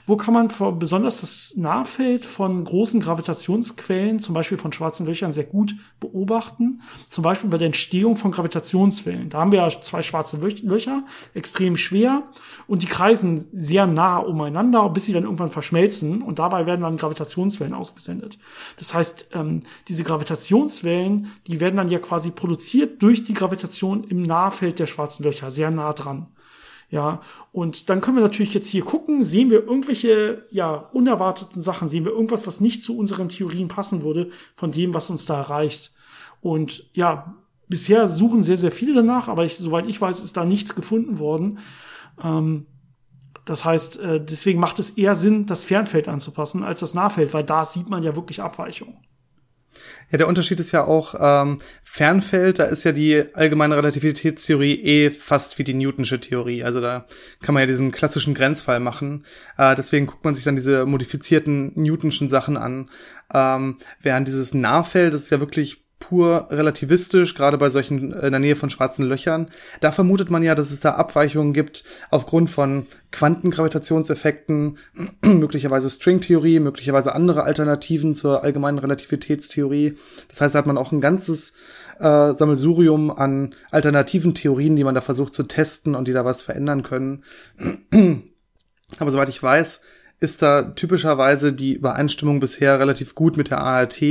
Wo kann man vor, besonders das Nahfeld von großen Gravitationsquellen, zum Beispiel von schwarzen Löchern, sehr gut beobachten? Zum Beispiel bei der Entstehung von Gravitationswellen. Da haben wir ja zwei schwarze Löcher, extrem schwer, und die kreisen sehr nah umeinander, bis sie dann irgendwann verschmelzen, und dabei werden dann Gravitationswellen ausgesendet. Das heißt, ähm, diese Gravitationswellen, die werden dann ja quasi produziert durch die Gravitation im Nahfeld der schwarzen Löcher, sehr nah dran. Ja, und dann können wir natürlich jetzt hier gucken, sehen wir irgendwelche, ja, unerwarteten Sachen, sehen wir irgendwas, was nicht zu unseren Theorien passen würde, von dem, was uns da erreicht. Und ja, bisher suchen sehr, sehr viele danach, aber ich, soweit ich weiß, ist da nichts gefunden worden. Ähm, Das heißt, äh, deswegen macht es eher Sinn, das Fernfeld anzupassen als das Nahfeld, weil da sieht man ja wirklich Abweichungen. Ja, der Unterschied ist ja auch, ähm, Fernfeld, da ist ja die allgemeine Relativitätstheorie eh fast wie die Newtonsche Theorie. Also da kann man ja diesen klassischen Grenzfall machen. Äh, deswegen guckt man sich dann diese modifizierten Newtonschen Sachen an. Ähm, während dieses Nahfeld, das ist ja wirklich pur relativistisch, gerade bei solchen in der Nähe von schwarzen Löchern. Da vermutet man ja, dass es da Abweichungen gibt aufgrund von Quantengravitationseffekten, möglicherweise Stringtheorie, möglicherweise andere Alternativen zur allgemeinen Relativitätstheorie. Das heißt, da hat man auch ein ganzes äh, Sammelsurium an alternativen Theorien, die man da versucht zu testen und die da was verändern können. Aber soweit ich weiß, ist da typischerweise die Übereinstimmung bisher relativ gut mit der ART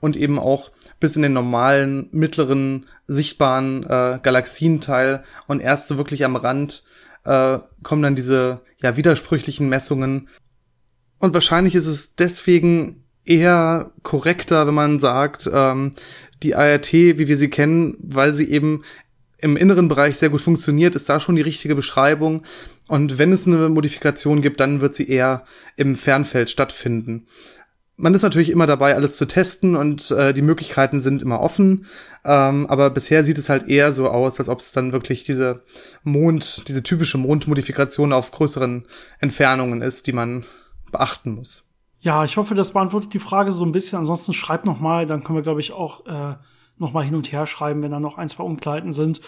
und eben auch bis in den normalen, mittleren, sichtbaren äh, Galaxienteil und erst so wirklich am Rand äh, kommen dann diese ja widersprüchlichen Messungen. Und wahrscheinlich ist es deswegen eher korrekter, wenn man sagt, ähm, die ART, wie wir sie kennen, weil sie eben im inneren Bereich sehr gut funktioniert, ist da schon die richtige Beschreibung. Und wenn es eine Modifikation gibt, dann wird sie eher im Fernfeld stattfinden man ist natürlich immer dabei, alles zu testen und äh, die Möglichkeiten sind immer offen. Ähm, aber bisher sieht es halt eher so aus, als ob es dann wirklich diese Mond, diese typische Mondmodifikation auf größeren Entfernungen ist, die man beachten muss. Ja, ich hoffe, das beantwortet die Frage so ein bisschen. Ansonsten schreibt noch mal, dann können wir, glaube ich, auch äh, noch mal hin und her schreiben, wenn da noch ein, zwei Unklarheiten sind.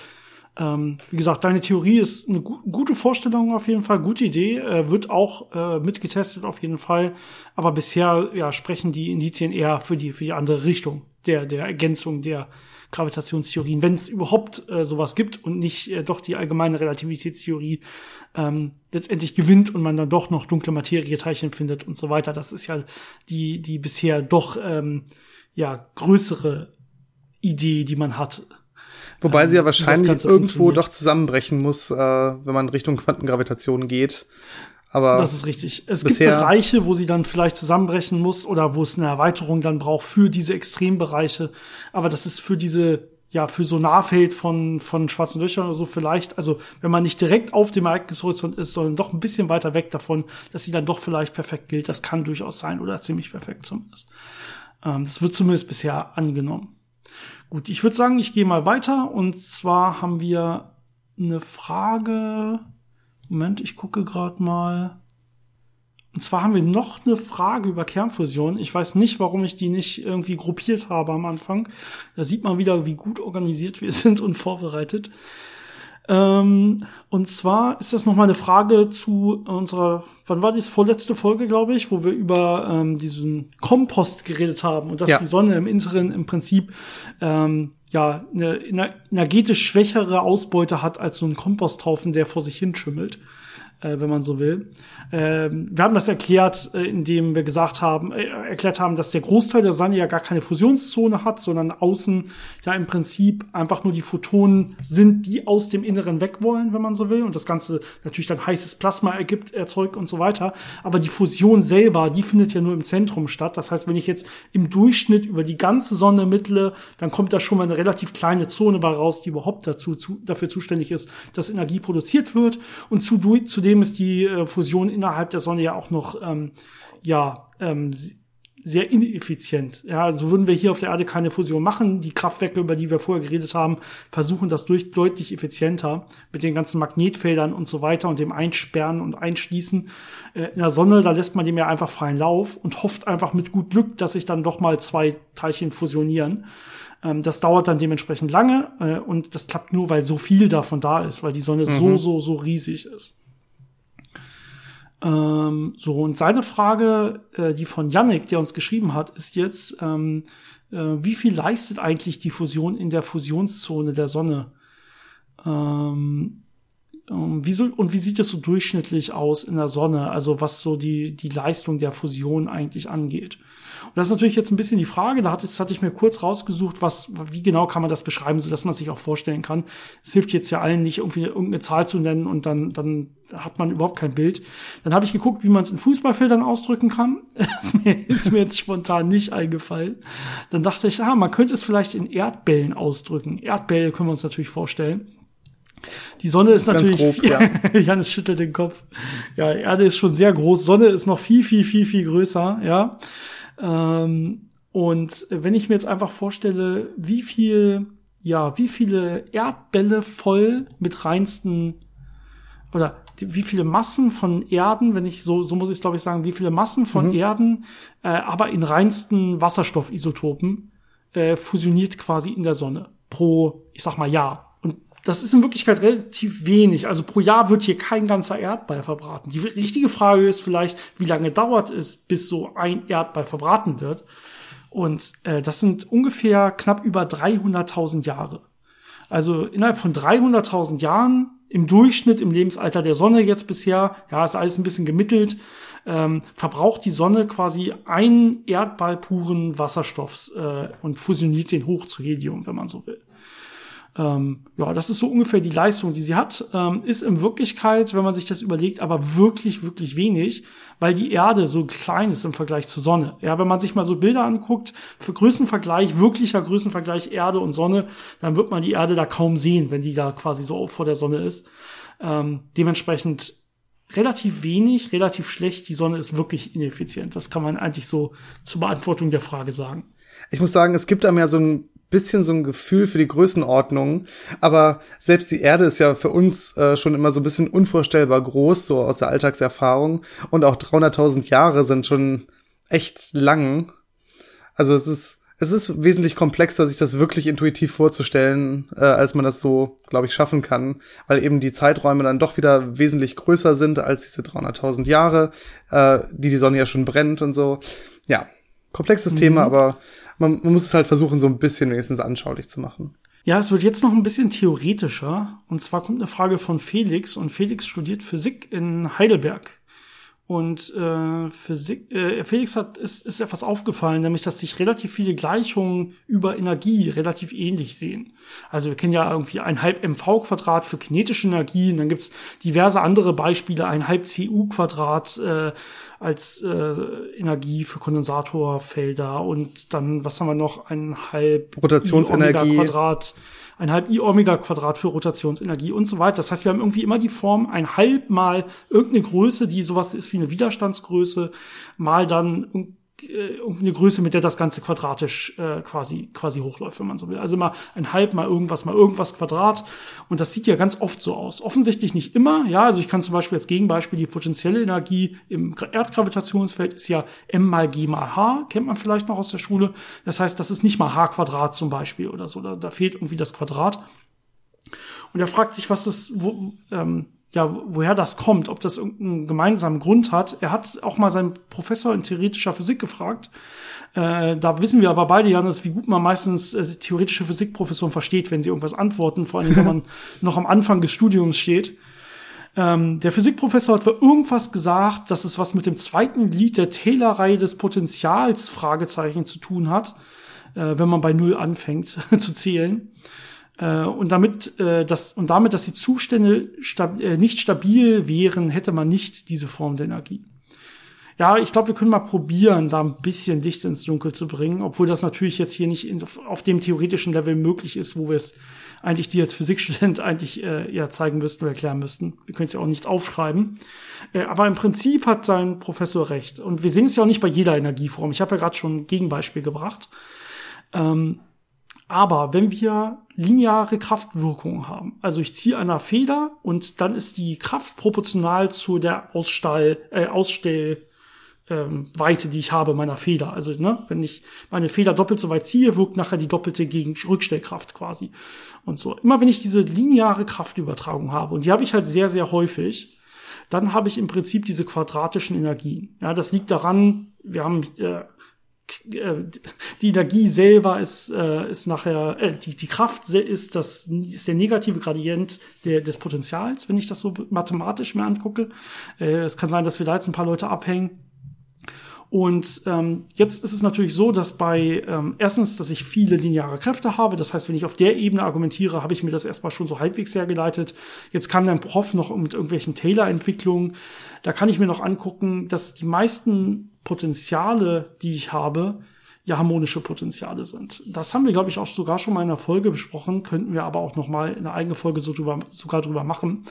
Ähm, wie gesagt, deine Theorie ist eine gu gute Vorstellung auf jeden Fall, gute Idee, äh, wird auch äh, mitgetestet auf jeden Fall. Aber bisher ja, sprechen die Indizien eher für die, für die andere Richtung der, der Ergänzung der Gravitationstheorien, wenn es überhaupt äh, sowas gibt und nicht äh, doch die allgemeine Relativitätstheorie ähm, letztendlich gewinnt und man dann doch noch dunkle Materieteilchen findet und so weiter. Das ist ja die, die bisher doch ähm, ja größere Idee, die man hat. Wobei sie ja ähm, wahrscheinlich irgendwo doch zusammenbrechen muss, äh, wenn man Richtung Quantengravitation geht. Aber das ist richtig. Es gibt Bereiche, wo sie dann vielleicht zusammenbrechen muss oder wo es eine Erweiterung dann braucht für diese Extrembereiche. Aber das ist für diese, ja, für so Nahfeld von, von schwarzen Löchern oder so vielleicht, also wenn man nicht direkt auf dem Ereignishorizont ist, sondern doch ein bisschen weiter weg davon, dass sie dann doch vielleicht perfekt gilt. Das kann durchaus sein oder ziemlich perfekt zumindest. Ähm, das wird zumindest bisher angenommen. Gut, ich würde sagen, ich gehe mal weiter. Und zwar haben wir eine Frage. Moment, ich gucke gerade mal. Und zwar haben wir noch eine Frage über Kernfusion. Ich weiß nicht, warum ich die nicht irgendwie gruppiert habe am Anfang. Da sieht man wieder, wie gut organisiert wir sind und vorbereitet. Ähm, und zwar ist das nochmal eine Frage zu unserer, wann war die vorletzte Folge, glaube ich, wo wir über ähm, diesen Kompost geredet haben und dass ja. die Sonne im Inneren im Prinzip ähm, ja eine energetisch schwächere Ausbeute hat als so ein Komposthaufen, der vor sich hin schimmelt äh, wenn man so will. Ähm, wir haben das erklärt, äh, indem wir gesagt haben, äh, erklärt haben, dass der Großteil der Sonne ja gar keine Fusionszone hat, sondern außen ja im Prinzip einfach nur die Photonen sind, die aus dem Inneren weg wollen, wenn man so will. Und das Ganze natürlich dann heißes Plasma ergibt, erzeugt und so weiter. Aber die Fusion selber, die findet ja nur im Zentrum statt. Das heißt, wenn ich jetzt im Durchschnitt über die ganze Sonne mittle, dann kommt da schon mal eine relativ kleine Zone bei raus, die überhaupt dazu, zu, dafür zuständig ist, dass Energie produziert wird. Und zu, zudem Zudem ist die äh, Fusion innerhalb der Sonne ja auch noch ähm, ja ähm, sehr ineffizient. Ja, also würden wir hier auf der Erde keine Fusion machen. Die Kraftwerke, über die wir vorher geredet haben, versuchen das durch, deutlich effizienter mit den ganzen Magnetfeldern und so weiter und dem Einsperren und Einschließen. Äh, in der Sonne, da lässt man dem ja einfach freien Lauf und hofft einfach mit gut Glück, dass sich dann doch mal zwei Teilchen fusionieren. Ähm, das dauert dann dementsprechend lange äh, und das klappt nur, weil so viel davon da ist, weil die Sonne mhm. so, so, so riesig ist. Ähm, so, und seine Frage, äh, die von Yannick, der uns geschrieben hat, ist jetzt, ähm, äh, wie viel leistet eigentlich die Fusion in der Fusionszone der Sonne? Ähm, ähm wie so, und wie sieht es so durchschnittlich aus in der Sonne? Also was so die, die Leistung der Fusion eigentlich angeht. Und das ist natürlich jetzt ein bisschen die Frage, da hatte, hatte ich mir kurz rausgesucht, was, wie genau kann man das beschreiben, so dass man sich auch vorstellen kann. Es hilft jetzt ja allen nicht, irgendwie irgendeine Zahl zu nennen und dann, dann hat man überhaupt kein Bild. Dann habe ich geguckt, wie man es in Fußballfeldern ausdrücken kann. Das ist mir, ist mir jetzt spontan nicht eingefallen. Dann dachte ich, ah, man könnte es vielleicht in Erdbällen ausdrücken. Erdbälle können wir uns natürlich vorstellen. Die Sonne ist Ganz natürlich. grob, ja. Janis schüttelt den Kopf. Ja, Erde ist schon sehr groß. Sonne ist noch viel, viel, viel, viel größer. Ja. Ähm, und wenn ich mir jetzt einfach vorstelle, wie viel, ja, wie viele Erdbälle voll mit reinsten oder die, wie viele Massen von Erden, wenn ich so, so muss ich es glaube ich sagen, wie viele Massen von Mhm. Erden, äh, aber in reinsten Wasserstoffisotopen äh, fusioniert quasi in der Sonne pro, ich sag mal, Jahr. Das ist in Wirklichkeit relativ wenig. Also pro Jahr wird hier kein ganzer Erdball verbraten. Die richtige Frage ist vielleicht, wie lange dauert es, bis so ein Erdball verbraten wird? Und äh, das sind ungefähr knapp über 300.000 Jahre. Also innerhalb von 300.000 Jahren im Durchschnitt im Lebensalter der Sonne jetzt bisher, ja, ist alles ein bisschen gemittelt, ähm, verbraucht die Sonne quasi einen Erdball puren Wasserstoffs äh, und fusioniert den hoch zu Helium, wenn man so will. Ähm, ja, das ist so ungefähr die Leistung, die sie hat. Ähm, ist in Wirklichkeit, wenn man sich das überlegt, aber wirklich, wirklich wenig, weil die Erde so klein ist im Vergleich zur Sonne. Ja, wenn man sich mal so Bilder anguckt, für Größenvergleich, wirklicher Größenvergleich Erde und Sonne, dann wird man die Erde da kaum sehen, wenn die da quasi so vor der Sonne ist. Ähm, dementsprechend relativ wenig, relativ schlecht. Die Sonne ist wirklich ineffizient. Das kann man eigentlich so zur Beantwortung der Frage sagen. Ich muss sagen, es gibt einem ja so ein bisschen so ein Gefühl für die Größenordnung, aber selbst die Erde ist ja für uns äh, schon immer so ein bisschen unvorstellbar groß, so aus der Alltagserfahrung. Und auch 300.000 Jahre sind schon echt lang. Also es ist, es ist wesentlich komplexer, sich das wirklich intuitiv vorzustellen, äh, als man das so, glaube ich, schaffen kann, weil eben die Zeiträume dann doch wieder wesentlich größer sind als diese 300.000 Jahre, äh, die die Sonne ja schon brennt und so. Ja, komplexes Thema, aber man, man muss es halt versuchen, so ein bisschen wenigstens anschaulich zu machen. Ja, es wird jetzt noch ein bisschen theoretischer. Und zwar kommt eine Frage von Felix. Und Felix studiert Physik in Heidelberg. Und äh, Physik, äh, Felix hat ist, ist etwas aufgefallen, nämlich dass sich relativ viele Gleichungen über Energie relativ ähnlich sehen. Also wir kennen ja irgendwie ein halb mv Quadrat für kinetische Energie, und dann gibt's diverse andere Beispiele, ein halb cu Quadrat äh, als äh, Energie für Kondensatorfelder und dann was haben wir noch ein halb Rotationsenergie. Quadrat, ein halb i Omega Quadrat für Rotationsenergie und so weiter. Das heißt, wir haben irgendwie immer die Form ein halb mal irgendeine Größe, die sowas ist wie eine Widerstandsgröße, mal dann äh, irgendeine Größe, mit der das Ganze quadratisch äh, quasi quasi hochläuft, wenn man so will. Also immer ein halb mal irgendwas mal irgendwas Quadrat und das sieht ja ganz oft so aus. Offensichtlich nicht immer, ja. Also ich kann zum Beispiel als Gegenbeispiel die potenzielle Energie im Gra- Erdgravitationsfeld ist ja m mal g mal h, kennt man vielleicht noch aus der Schule. Das heißt, das ist nicht mal h Quadrat zum Beispiel oder so. Da, da fehlt irgendwie das Quadrat. Und er fragt sich, was das, wo, ähm, ja, woher das kommt, ob das irgendeinen gemeinsamen Grund hat. Er hat auch mal seinen Professor in theoretischer Physik gefragt. Äh, da wissen wir aber beide, Janis, wie gut man meistens äh, theoretische Physikprofessoren versteht, wenn sie irgendwas antworten, vor allem wenn man noch am Anfang des Studiums steht. Ähm, der Physikprofessor hat für irgendwas gesagt, dass es was mit dem zweiten Glied der Taylor-Reihe des Potentials Fragezeichen zu tun hat, äh, wenn man bei Null anfängt zu zählen. Äh, und damit, äh, das, und damit, dass die Zustände stab äh, nicht stabil wären, hätte man nicht diese Form der Energie. Ja, ich glaube, wir können mal probieren, da ein bisschen Licht ins Dunkel zu bringen, obwohl das natürlich jetzt hier nicht in, auf dem theoretischen Level möglich ist, wo wir es eigentlich dir als Physikstudent eigentlich äh, ja zeigen müssten oder erklären müssten. Wir können es ja auch nichts aufschreiben. Äh, aber im Prinzip hat sein Professor recht. Und wir sehen es ja auch nicht bei jeder Energieform. Ich habe ja gerade schon ein Gegenbeispiel gebracht. Ähm, aber wenn wir lineare Kraftwirkungen haben, also ich ziehe an einer Feder und dann ist die Kraft proportional zu der Ausstall, äh, Ausstell, ähm, Weite, die ich habe meiner Feder. Also, ne, wenn ich meine Feder doppelt so weit ziehe, wirkt nachher die doppelte gegen Rückstellkraft quasi. Und so. Immer wenn ich diese lineare Kraftübertragung habe, und die habe ich halt sehr, sehr häufig, dann habe ich im Prinzip diese quadratischen Energien. Ja, das liegt daran, wir haben äh, die Energie selber ist, äh, ist nachher, äh, die, die Kraft ist, das, ist der negative Gradient der, des Potentials, wenn ich das so mathematisch mir angucke. Äh, es kann sein, dass wir da jetzt ein paar Leute abhängen. Und ähm, jetzt ist es natürlich so, dass bei ähm, erstens, dass ich viele lineare Kräfte habe. Das heißt, wenn ich auf der Ebene argumentiere, habe ich mir das erstmal schon so halbwegs hergeleitet. Jetzt kam dann Prof noch mit irgendwelchen Taylor-Entwicklungen. Da kann ich mir noch angucken, dass die meisten Potenziale, die ich habe, ja harmonische Potenziale sind. Das haben wir, glaube ich, auch sogar schon mal in einer Folge besprochen, könnten wir aber auch noch mal in einer eigenen Folge so drüber, sogar drüber machen.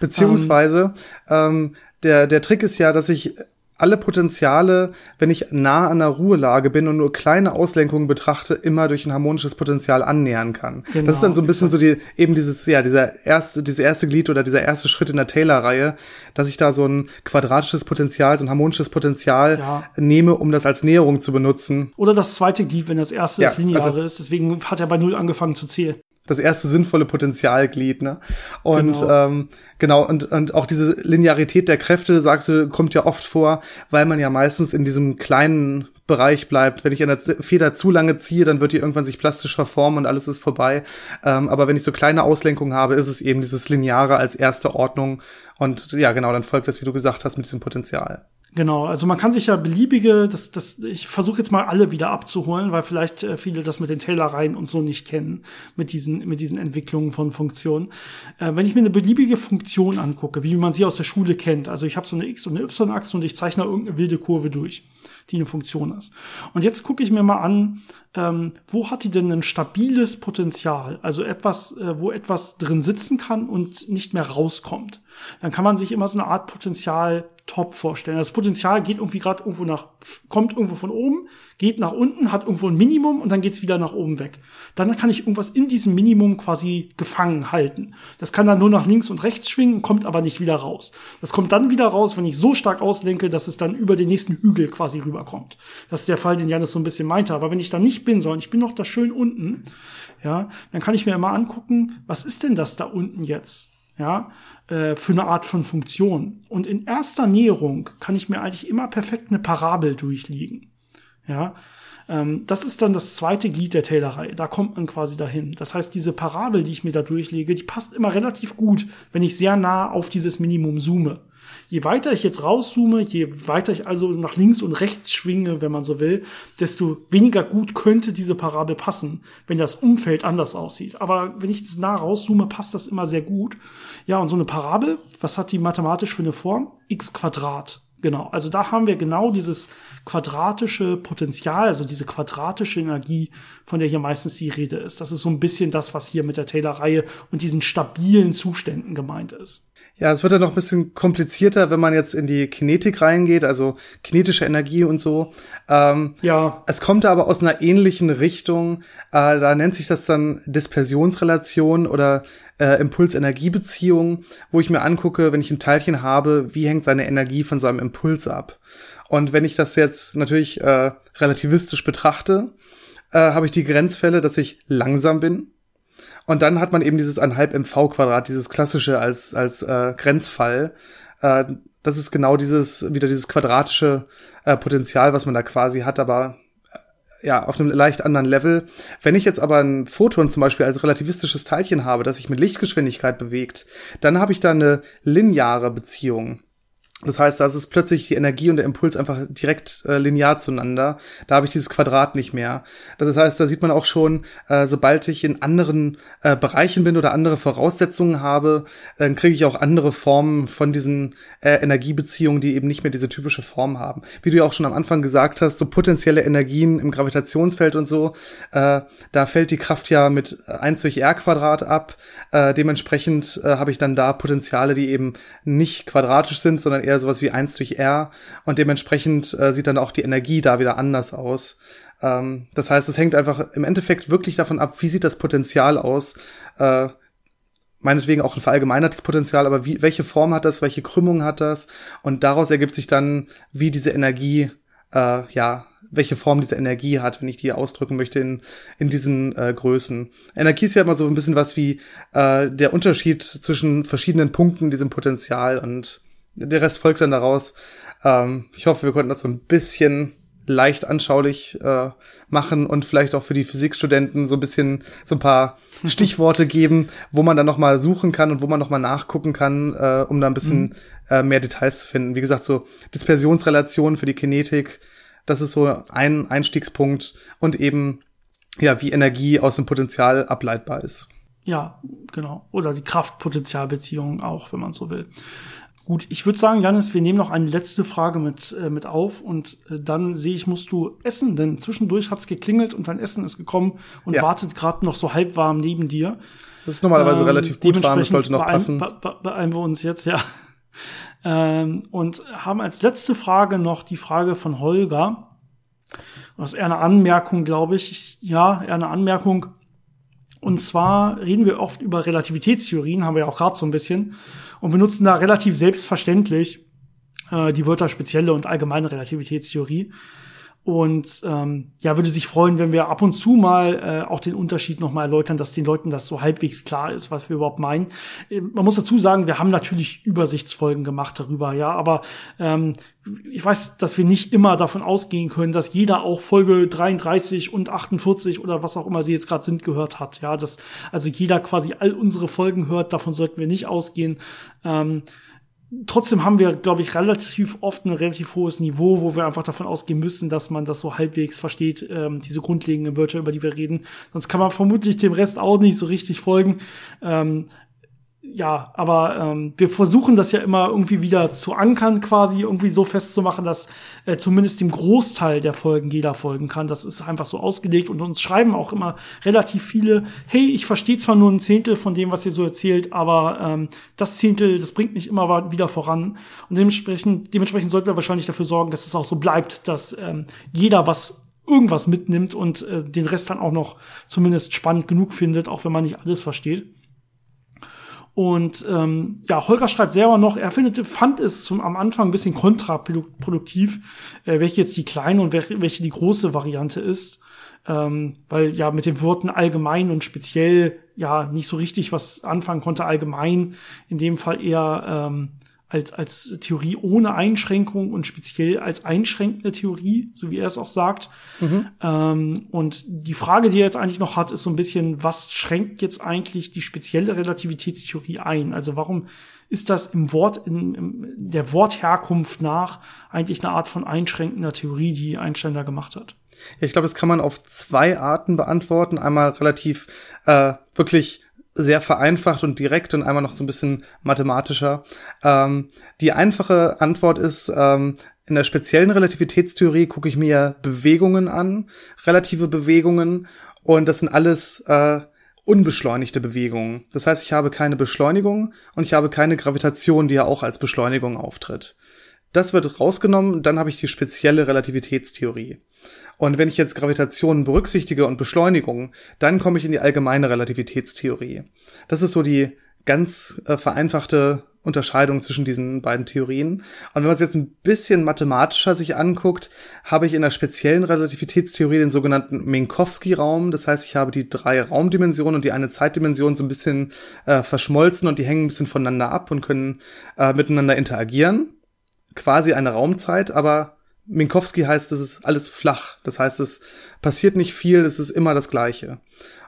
Beziehungsweise ähm, der der Trick ist ja, dass ich alle Potenziale, wenn ich nah an der Ruhelage bin und nur kleine Auslenkungen betrachte, immer durch ein harmonisches Potenzial annähern kann. Genau, das ist dann so ein bisschen so die, eben dieses, ja, dieser erste, diese erste Glied oder dieser erste Schritt in der Taylor-Reihe, dass ich da so ein quadratisches Potenzial, so ein harmonisches Potenzial ja. nehme, um das als Näherung zu benutzen. Oder das zweite Glied, wenn das erste ja, das Lineare also, ist. Deswegen hat er bei Null angefangen zu zählen das erste sinnvolle Potenzialglied, ne? Und genau. ähm, genau, und, und auch diese Linearität der Kräfte, sagst du, kommt ja oft vor, weil man ja meistens in diesem kleinen Bereich bleibt. Wenn ich an der Feder zu lange ziehe, dann wird die irgendwann sich plastisch verformen und alles ist vorbei. Ähm, aber wenn ich so kleine Auslenkungen habe, ist es eben dieses Lineare als erste Ordnung. Und ja, genau, dann folgt das, wie du gesagt hast, mit diesem Potenzial. Genau, also man kann sich ja beliebige, das, das, ich versuche jetzt mal alle wieder abzuholen, weil vielleicht äh, viele das mit den Taylor-Reihen und so nicht kennen, mit diesen, mit diesen Entwicklungen von Funktionen. Äh, wenn ich mir eine beliebige Funktion angucke, wie man sie aus der Schule kennt, also ich habe so eine X- und eine Y-Achse und ich zeichne irgendeine wilde Kurve durch, die eine Funktion ist. Und jetzt gucke ich mir mal an, ähm, wo hat die denn ein stabiles Potenzial? Also etwas, äh, wo etwas drin sitzen kann und nicht mehr rauskommt. Dann kann man sich immer so eine Art Potenzial top vorstellen. Das Potenzial geht irgendwie gerade irgendwo nach, kommt irgendwo von oben, geht nach unten, hat irgendwo ein Minimum und dann geht's wieder nach oben weg. Dann kann ich irgendwas in diesem Minimum quasi gefangen halten. Das kann dann nur nach links und rechts schwingen, kommt aber nicht wieder raus. Das kommt dann wieder raus, wenn ich so stark auslenke, dass es dann über den nächsten Hügel quasi rüberkommt. Das ist der Fall, den Janis so ein bisschen meinte. Aber wenn ich da nicht bin, sondern ich bin noch da schön unten, ja, dann kann ich mir immer angucken, was ist denn das da unten jetzt? ja, äh, für eine Art von Funktion. Und in erster Näherung kann ich mir eigentlich immer perfekt eine Parabel durchliegen. Ja, ähm, das ist dann das zweite Glied der Taylor-Reihe. Da kommt man quasi dahin. Das heißt, diese Parabel, die ich mir da durchlege, die passt immer relativ gut, wenn ich sehr nah auf dieses Minimum zoome. Je weiter ich jetzt rauszoome, je weiter ich also nach links und rechts schwinge, wenn man so will, desto weniger gut könnte diese Parabel passen, wenn das Umfeld anders aussieht. Aber wenn ich das nah rauszoome, passt das immer sehr gut. Ja, und so eine Parabel, was hat die mathematisch für eine Form? x Quadrat. Genau, also da haben wir genau dieses quadratische Potenzial, also diese quadratische Energie, von der hier meistens die Rede ist. Das ist so ein bisschen das, was hier mit der Taylor-Reihe und diesen stabilen Zuständen gemeint ist. Ja, es wird ja noch ein bisschen komplizierter, wenn man jetzt in die Kinetik reingeht, also kinetische Energie und so. Ähm, ja. Es kommt aber aus einer ähnlichen Richtung. Äh, da nennt sich das dann Dispersionsrelation oder äh, Impuls-Energie-Beziehung, wo ich mir angucke, wenn ich ein Teilchen habe, wie hängt seine Energie von seinem Impuls ab. Und wenn ich das jetzt natürlich äh, relativistisch betrachte, äh, habe ich die Grenzfälle, dass ich langsam bin und dann hat man eben dieses 1,5 mv Quadrat, dieses klassische als, als äh, Grenzfall. Äh, das ist genau dieses, wieder dieses quadratische äh, Potenzial, was man da quasi hat, aber ja, auf einem leicht anderen Level. Wenn ich jetzt aber ein Photon zum Beispiel als relativistisches Teilchen habe, das sich mit Lichtgeschwindigkeit bewegt, dann habe ich da eine lineare Beziehung. Das heißt, da ist plötzlich die Energie und der Impuls einfach direkt äh, linear zueinander. Da habe ich dieses Quadrat nicht mehr. Das heißt, da sieht man auch schon, äh, sobald ich in anderen äh, Bereichen bin oder andere Voraussetzungen habe, dann kriege ich auch andere Formen von diesen äh, Energiebeziehungen, die eben nicht mehr diese typische Form haben. Wie du ja auch schon am Anfang gesagt hast, so potenzielle Energien im Gravitationsfeld und so, äh, da fällt die Kraft ja mit 1 durch r Quadrat ab. Äh, dementsprechend habe ich dann da Potenziale, die eben nicht quadratisch sind, sondern eher sowas wie 1 durch R und dementsprechend äh, sieht dann auch die Energie da wieder anders aus. Ähm, das heißt, es hängt einfach im Endeffekt wirklich davon ab, wie sieht das Potenzial aus. Äh, meinetwegen auch ein verallgemeinertes Potenzial, aber wie, welche Form hat das, welche Krümmung hat das? Und daraus ergibt sich dann, wie diese Energie, äh, ja, welche Form diese Energie hat, wenn ich die ausdrücken möchte in, in diesen äh, Größen. Energie ist ja immer so ein bisschen was wie äh, der Unterschied zwischen verschiedenen Punkten in diesem Potenzial und der Rest folgt dann daraus. Ähm, ich hoffe, wir konnten das so ein bisschen leicht anschaulich äh, machen und vielleicht auch für die Physikstudenten so ein bisschen so ein paar Stichworte geben, wo man dann noch mal suchen kann und wo man noch mal nachgucken kann, äh, um da ein bisschen mhm. äh, mehr Details zu finden. Wie gesagt, so Dispersionsrelationen für die Kinetik, das ist so ein Einstiegspunkt und eben ja, wie Energie aus dem Potenzial ableitbar ist. Ja, genau. Oder die Kraftpotenzialbeziehung auch, wenn man so will. Gut, ich würde sagen, Janis, wir nehmen noch eine letzte Frage mit, äh, mit auf und äh, dann sehe ich, musst du essen, denn zwischendurch hat's geklingelt und dein Essen ist gekommen und ja. wartet gerade noch so halb warm neben dir. Das ist normalerweise ähm, relativ gut warm, das sollte noch beeilen, passen. Be be beeilen wir uns jetzt, ja. Ähm, und haben als letzte Frage noch die Frage von Holger. Das ist eher eine Anmerkung, glaube ich. Ja, eher eine Anmerkung. Und zwar reden wir oft über Relativitätstheorien, haben wir ja auch gerade so ein bisschen, und benutzen da relativ selbstverständlich äh, die Wörter spezielle und allgemeine Relativitätstheorie. Und ähm, ja, würde sich freuen, wenn wir ab und zu mal äh, auch den Unterschied nochmal erläutern, dass den Leuten das so halbwegs klar ist, was wir überhaupt meinen. Äh, man muss dazu sagen, wir haben natürlich Übersichtsfolgen gemacht darüber, ja, aber ähm, ich weiß, dass wir nicht immer davon ausgehen können, dass jeder auch Folge 33 und 48 oder was auch immer sie jetzt gerade sind gehört hat. Ja, dass also jeder quasi all unsere Folgen hört, davon sollten wir nicht ausgehen. Ähm, trotzdem haben wir, glaube ich, relativ oft ein relativ hohes Niveau, wo wir einfach davon ausgehen müssen, dass man das so halbwegs versteht, ähm, diese grundlegenden Wörter, über die wir reden. Sonst kann man vermutlich dem Rest auch nicht so richtig folgen. Ähm, ja, aber ähm, wir versuchen das ja immer irgendwie wieder zu ankern, quasi irgendwie so festzumachen, dass äh, zumindest dem Großteil der Folgen jeder folgen kann. Das ist einfach so ausgelegt und uns schreiben auch immer relativ viele, hey, ich verstehe zwar nur ein Zehntel von dem, was ihr so erzählt, aber ähm, das Zehntel, das bringt mich immer wieder voran. Und dementsprechend, dementsprechend sollten wir wahrscheinlich dafür sorgen, dass es auch so bleibt, dass ähm, jeder was irgendwas mitnimmt und äh, den Rest dann auch noch zumindest spannend genug findet, auch wenn man nicht alles versteht. Und ähm, ja, Holger schreibt selber noch, er findet, fand es zum, am Anfang ein bisschen kontraproduktiv, äh, welche jetzt die kleine und welche die große Variante ist. Ähm, weil ja mit den Worten allgemein und speziell ja nicht so richtig was anfangen konnte. Allgemein in dem Fall eher ähm, als, als Theorie ohne Einschränkung und speziell als einschränkende Theorie, so wie er es auch sagt. Mhm. Ähm, und die Frage, die er jetzt eigentlich noch hat, ist so ein bisschen, was schränkt jetzt eigentlich die spezielle Relativitätstheorie ein? Also warum ist das im Wort, in, in der Wortherkunft nach eigentlich eine Art von einschränkender Theorie, die Einstein da gemacht hat? Ich glaube, das kann man auf zwei Arten beantworten. Einmal relativ äh, wirklich sehr vereinfacht und direkt und einmal noch so ein bisschen mathematischer. Ähm, die einfache Antwort ist, ähm, in der speziellen Relativitätstheorie gucke ich mir Bewegungen an, relative Bewegungen, und das sind alles äh, unbeschleunigte Bewegungen. Das heißt, ich habe keine Beschleunigung und ich habe keine Gravitation, die ja auch als Beschleunigung auftritt. Das wird rausgenommen, dann habe ich die spezielle Relativitätstheorie. Und wenn ich jetzt Gravitation berücksichtige und Beschleunigung, dann komme ich in die allgemeine Relativitätstheorie. Das ist so die ganz äh, vereinfachte Unterscheidung zwischen diesen beiden Theorien. Und wenn man es jetzt ein bisschen mathematischer sich anguckt, habe ich in der speziellen Relativitätstheorie den sogenannten Minkowski-Raum. Das heißt, ich habe die drei Raumdimensionen und die eine Zeitdimension so ein bisschen äh, verschmolzen und die hängen ein bisschen voneinander ab und können äh, miteinander interagieren. Quasi eine Raumzeit, aber Minkowski heißt, es ist alles flach. Das heißt, es passiert nicht viel, es ist immer das Gleiche.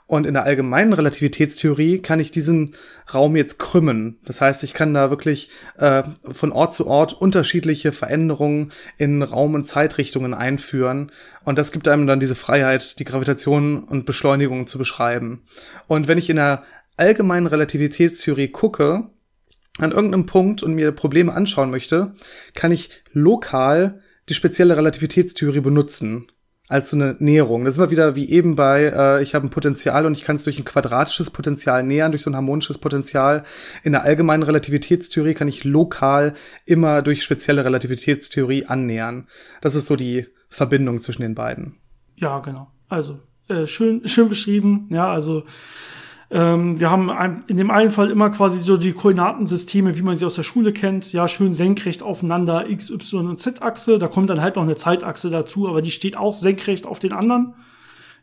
Und in der allgemeinen Relativitätstheorie kann ich diesen Raum jetzt krümmen. Das heißt, ich kann da wirklich äh, von Ort zu Ort unterschiedliche Veränderungen in Raum- und Zeitrichtungen einführen. Und das gibt einem dann diese Freiheit, die Gravitation und Beschleunigung zu beschreiben. Und wenn ich in der allgemeinen Relativitätstheorie gucke, an irgendeinem Punkt und mir Probleme anschauen möchte, kann ich lokal die spezielle Relativitätstheorie benutzen als so eine Näherung. Das ist immer wieder wie eben bei, äh, ich habe ein Potenzial und ich kann es durch ein quadratisches Potenzial nähern, durch so ein harmonisches Potenzial. In der allgemeinen Relativitätstheorie kann ich lokal immer durch spezielle Relativitätstheorie annähern. Das ist so die Verbindung zwischen den beiden. Ja, genau. Also äh, schön, schön beschrieben. Ja, also ähm, wir haben in dem einen Fall immer quasi so die Koordinatensysteme, wie man sie aus der Schule kennt, ja, schön senkrecht aufeinander, X, Y und Z-Achse. Da kommt dann halt noch eine Zeitachse dazu, aber die steht auch senkrecht auf den anderen.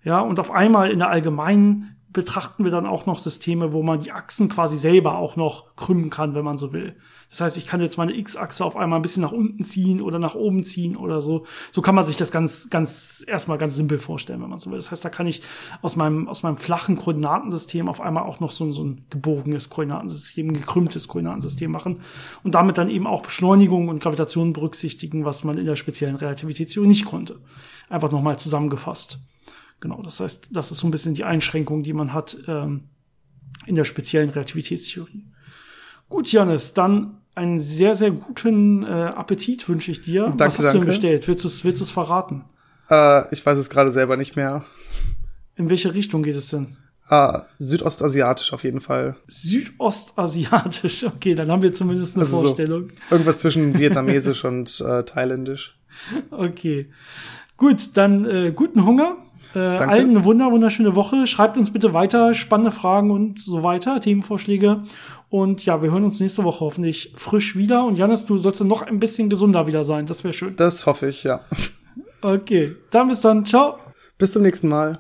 Ja, und auf einmal in der allgemeinen betrachten wir dann auch noch Systeme, wo man die Achsen quasi selber auch noch krümmen kann, wenn man so will. Das heißt, ich kann jetzt meine X-Achse auf einmal ein bisschen nach unten ziehen oder nach oben ziehen oder so. So kann man sich das ganz, ganz, erstmal ganz simpel vorstellen, wenn man so will. Das heißt, da kann ich aus meinem, aus meinem flachen Koordinatensystem auf einmal auch noch so, so ein gebogenes Koordinatensystem, ein gekrümmtes Koordinatensystem machen und damit dann eben auch Beschleunigung und Gravitation berücksichtigen, was man in der speziellen Relativitätstheorie nicht konnte. Einfach nochmal zusammengefasst. Genau, das heißt, das ist so ein bisschen die Einschränkung, die man hat ähm, in der speziellen Relativitätstheorie. Gut, Janis, dann einen sehr, sehr guten äh, Appetit wünsche ich dir. Danke, Was hast du danke. denn bestellt? Willst du es willst du's verraten? Äh, ich weiß es gerade selber nicht mehr. In welche Richtung geht es denn? Ah, südostasiatisch auf jeden Fall. Südostasiatisch. Okay, dann haben wir zumindest eine Also so. Vorstellung. Irgendwas zwischen vietnamesisch und äh, thailändisch. Okay. Gut, dann äh, guten Hunger. Äh, allen eine wunder, wunderschöne Woche. Schreibt uns bitte weiter spannende Fragen und so weiter, Themenvorschläge. Und ja, wir hören uns nächste Woche hoffentlich frisch wieder. Und Janis, du sollst dann noch ein bisschen gesunder wieder sein. Das wäre schön. Das hoffe ich, ja. Okay, dann bis dann. Ciao. Bis zum nächsten Mal.